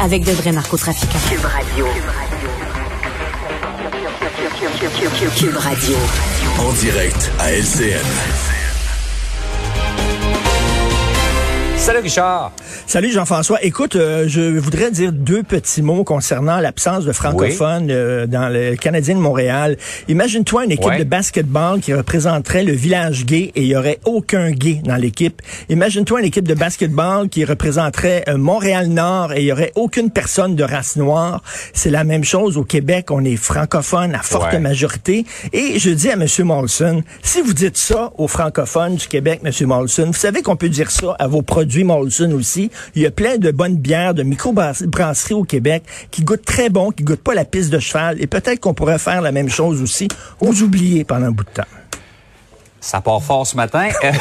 avec de vrais narcotrafiquants. Cube Radio. Cube Radio. En direct à LCN. Salut Richard. Salut Jean-François. Écoute, euh, je voudrais dire deux petits mots concernant l'absence de francophones euh, dans le Canadien de Montréal. Imagine-toi une équipe Ouais. de basketball qui représenterait le village gay et il y aurait aucun gay dans l'équipe. Imagine-toi une équipe de basketball qui représenterait euh, Montréal-Nord et il y aurait aucune personne de race noire. C'est la même chose au Québec. On est francophone à forte Ouais. majorité. Et je dis à M. Molson, si vous dites ça aux francophones du Québec, M. Molson, vous savez qu'on peut dire ça à vos produits Molson aussi. Il y a plein de bonnes bières, de microbrasseries au Québec qui goûtent très bon, qui goûtent pas la piste de cheval. Et peut-être qu'on pourrait faire la même chose aussi. Vous oubliez pendant un bout de temps. Ça part fort ce matin. Euh,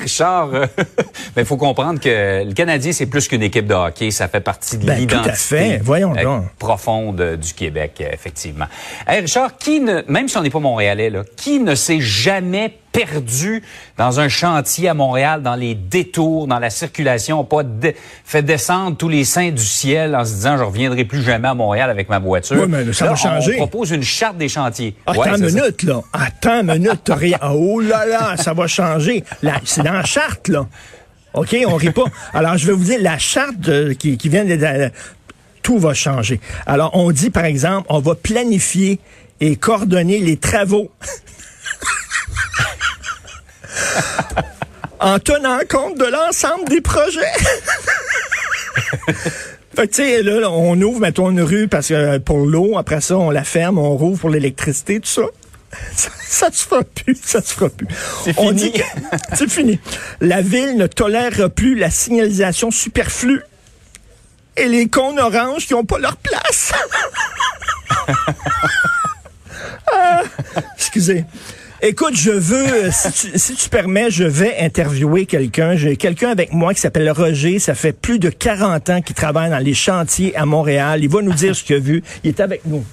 Richard, il faut comprendre que le Canadien, c'est plus qu'une équipe de hockey. Ça fait partie de Ben, l'identité euh, profonde euh, du Québec, euh, effectivement. Hey, Richard, qui ne, même si on n'est pas montréalais, là, qui ne s'est jamais perdu dans un chantier à Montréal, dans les détours, dans la circulation, pas de- fait descendre tous les saints du ciel en se disant je reviendrai plus jamais à Montréal avec ma voiture. Ouais, mais ça va changer. On propose une charte des chantiers. Attends Ouais, une ça. minute, là. Attends une minute, t'as rien. Oh là là, ça va changer. C'est dans la charte, là. OK, on rit pas. Alors, je vais vous dire, la charte euh, qui, qui vient de... de- tout va changer. Alors, on dit, par exemple, on va planifier et coordonner les travaux. en tenant compte de l'ensemble des projets. Fait que, tu sais, là, là, on ouvre, mettons, une rue parce que euh, pour l'eau, après ça, on la ferme, on rouvre pour l'électricité, tout ça. Ça, ça se fera plus, ça se fera plus. C'est On fini. dit que c'est fini. La ville ne tolérera plus la signalisation superflue et les cônes oranges qui n'ont pas leur place. Ah, excusez. Écoute, je veux, euh, si tu, si tu permets, je vais interviewer quelqu'un. J'ai quelqu'un avec moi qui s'appelle Roger. Ça fait plus de 40 ans qu'il travaille dans les chantiers à Montréal. Il va nous dire ce qu'il a vu. Il est avec nous.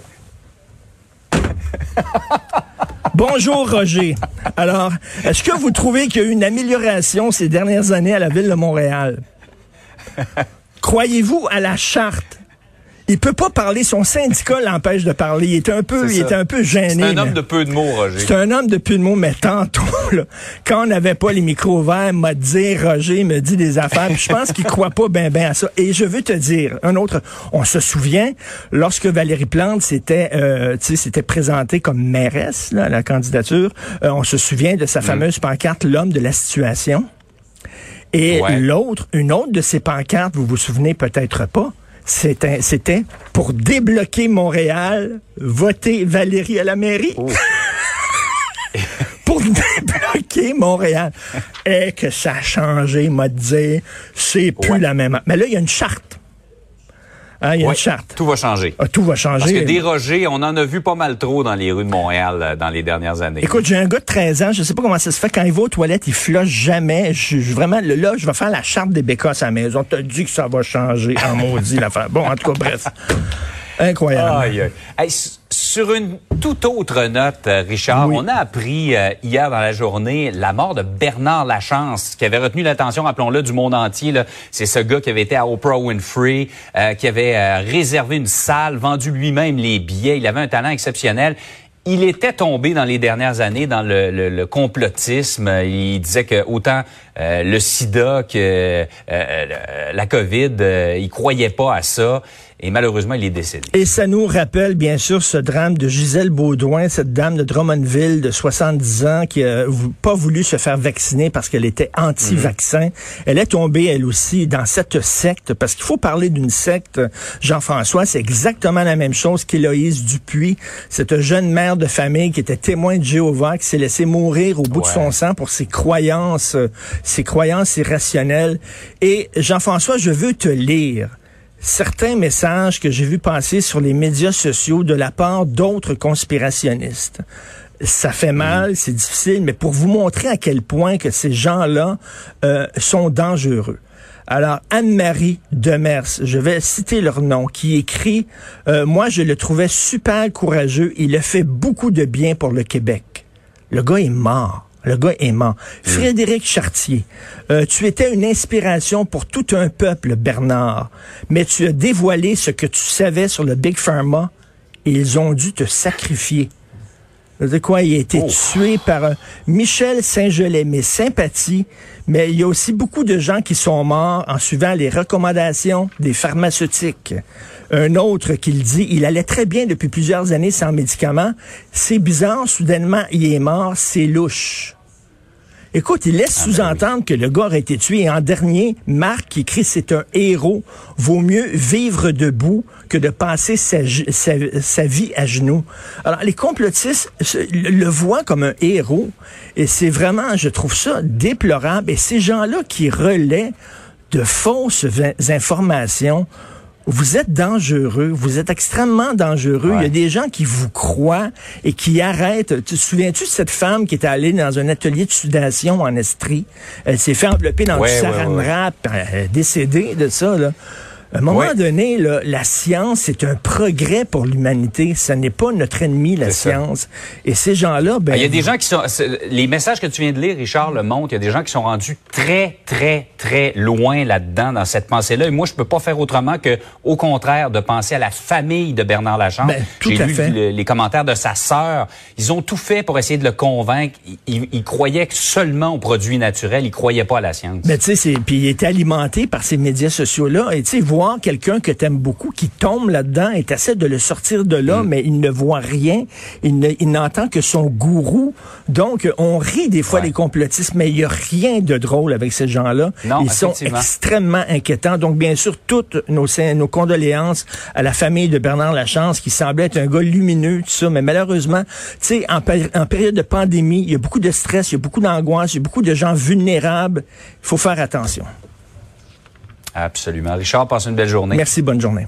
Bonjour Roger. Alors, est-ce que vous trouvez qu'il y a eu une amélioration ces dernières années à la ville de Montréal? Croyez-vous à la charte? Il peut pas parler, son syndicat l'empêche de parler. Il est un peu, il est un peu gêné. C'est un homme de peu de mots, Roger. c'est un homme de plus de mots, mais tantôt, là, quand on n'avait pas les micros ouverts, m'a dit, Roger me dit des affaires, puis je pense qu'il croit pas bien ben à ça. Et je veux te dire, un autre, on se souvient, lorsque Valérie Plante s'était, euh, tu sais, s'était présentée comme mairesse, là, à la candidature, euh, on se souvient de sa fameuse pancarte, l'homme de la situation. Et Ouais. l'autre, une autre de ces pancartes, vous vous souvenez peut-être pas, c'était, c'était pour débloquer Montréal, voter Valérie à la mairie. pour débloquer Montréal. Et que ça a changé, m'a dit, c'est plus Ouais. la même. Mais là, il y a une charte. Hein, il y a une charte. Tout va changer. Ah, tout va changer. Parce que des Rogers, on en a vu pas mal trop dans les rues de Montréal euh, dans les dernières années. Écoute, j'ai un gars de 13 ans, je sais pas comment ça se fait, quand il va aux toilettes, il flush jamais. Je, je- vraiment, là, je vais faire la charte des bécasses à la maison. T'as dit que ça va changer en maudit l'affaire. Bon, en tout cas, bref. Incroyable. Aïe, aïe. Hey, s- sur une toute autre note, euh, Richard, Oui. on a appris euh, hier dans la journée la mort de Bernard Lachance, qui avait retenu l'attention, rappelons-le, du monde entier. C'est ce gars qui avait été à Oprah Winfrey, euh, qui avait euh, réservé une salle, vendu lui-même les billets. Il avait un talent exceptionnel. Il était tombé dans les dernières années dans le, le- le complotisme. Il disait que autant euh, le sida que euh, euh, la COVID, euh, il croyait pas à ça. Et malheureusement, il est décédé. Et ça nous rappelle bien sûr ce drame de Gisèle Baudouin, cette dame de Drummondville de 70 ans qui a vou- pas voulu se faire vacciner parce qu'elle était anti-vaccin. Elle est tombée elle aussi dans cette secte parce qu'il faut parler d'une secte. Jean-François, c'est exactement la même chose qu'Héloïse Dupuis, cette jeune mère de famille qui était témoin de Jéhovah, qui s'est laissée mourir au bout de son sang pour ses croyances, euh, ses croyances irrationnelles. Et Jean-François, je veux te lire certains messages que j'ai vus passer sur les médias sociaux de la part d'autres conspirationnistes. Ça fait mal, c'est difficile, mais pour vous montrer à quel point que ces gens-là euh, sont dangereux. Alors, Anne-Marie Demers, je vais citer leur nom, qui écrit, euh, moi je le trouvais super courageux, il a fait beaucoup de bien pour le Québec. Le gars est mort. Le gars est mort. Frédéric Chartier, euh, tu étais une inspiration pour tout un peuple, Bernard, mais tu as dévoilé ce que tu savais sur le Big Pharma et ils ont dû te sacrifier. De quoi il a été Oh. tué par un Michel Saint-Gelais, mes sympathies, mais il y a aussi beaucoup de gens qui sont morts en suivant les recommandations des pharmaceutiques. Un autre qui le dit, il allait très bien depuis plusieurs années sans médicaments. C'est bizarre, soudainement, il est mort, c'est louche. Écoute, il laisse sous-entendre que le gars aurait été tué. Et en dernier, Marc qui écrit c'est un héros. Vaut mieux vivre debout que de passer sa, ge- sa- sa vie à genoux. Alors, les complotistes le le voient comme un héros. Et c'est vraiment, je trouve ça déplorable. Et ces gens-là qui relaient de fausses informations, vous êtes dangereux, vous êtes extrêmement dangereux. Il y a des gens qui vous croient et qui arrêtent. Tu te souviens-tu de cette femme qui était allée dans un atelier de sudation en Estrie? Elle s'est fait envelopper dans Ouais, du saran wrap, elle est décédée de ça. Là. À un moment Ouais. donné, là, la science, c'est un progrès pour l'humanité. Ce n'est pas notre ennemi, la ça. science. Et ces gens-là, ben, Ah, Il y a des gens qui sont. Les messages que tu viens de lire, Richard, le montrent. Il y a des gens qui sont rendus très, très, très loin là-dedans, dans cette pensée-là. Et moi, je peux pas faire autrement que, au contraire, de penser à la famille de Bernard Lachance. Ben, tout J'ai à lu le- les commentaires de sa sœur. Ils ont tout fait pour essayer de le convaincre. Ils, ils- croyaient seulement aux produits naturels. Ils croyaient pas à la science. Mais tu sais, puis il est alimenté par ces médias sociaux-là. Et tu sais, voir quelqu'un que t'aimes beaucoup qui tombe là-dedans et t'essaies de le sortir de là, Mm. mais il ne voit rien. Il ne- il n'entend que son gourou. Donc, on rit des fois Ouais. les complotistes, mais il y a rien de drôle avec ces gens-là. Ils sont extrêmement inquiétants. Donc, bien sûr, toutes nos, nos condoléances à la famille de Bernard Lachance, qui semblait être un gars lumineux, tout ça. Mais malheureusement, tu sais, en, en période de pandémie, il y a beaucoup de stress, il y a beaucoup d'angoisse, il y a beaucoup de gens vulnérables. Il faut faire attention. Absolument. Richard, passe une belle journée. Merci, bonne journée.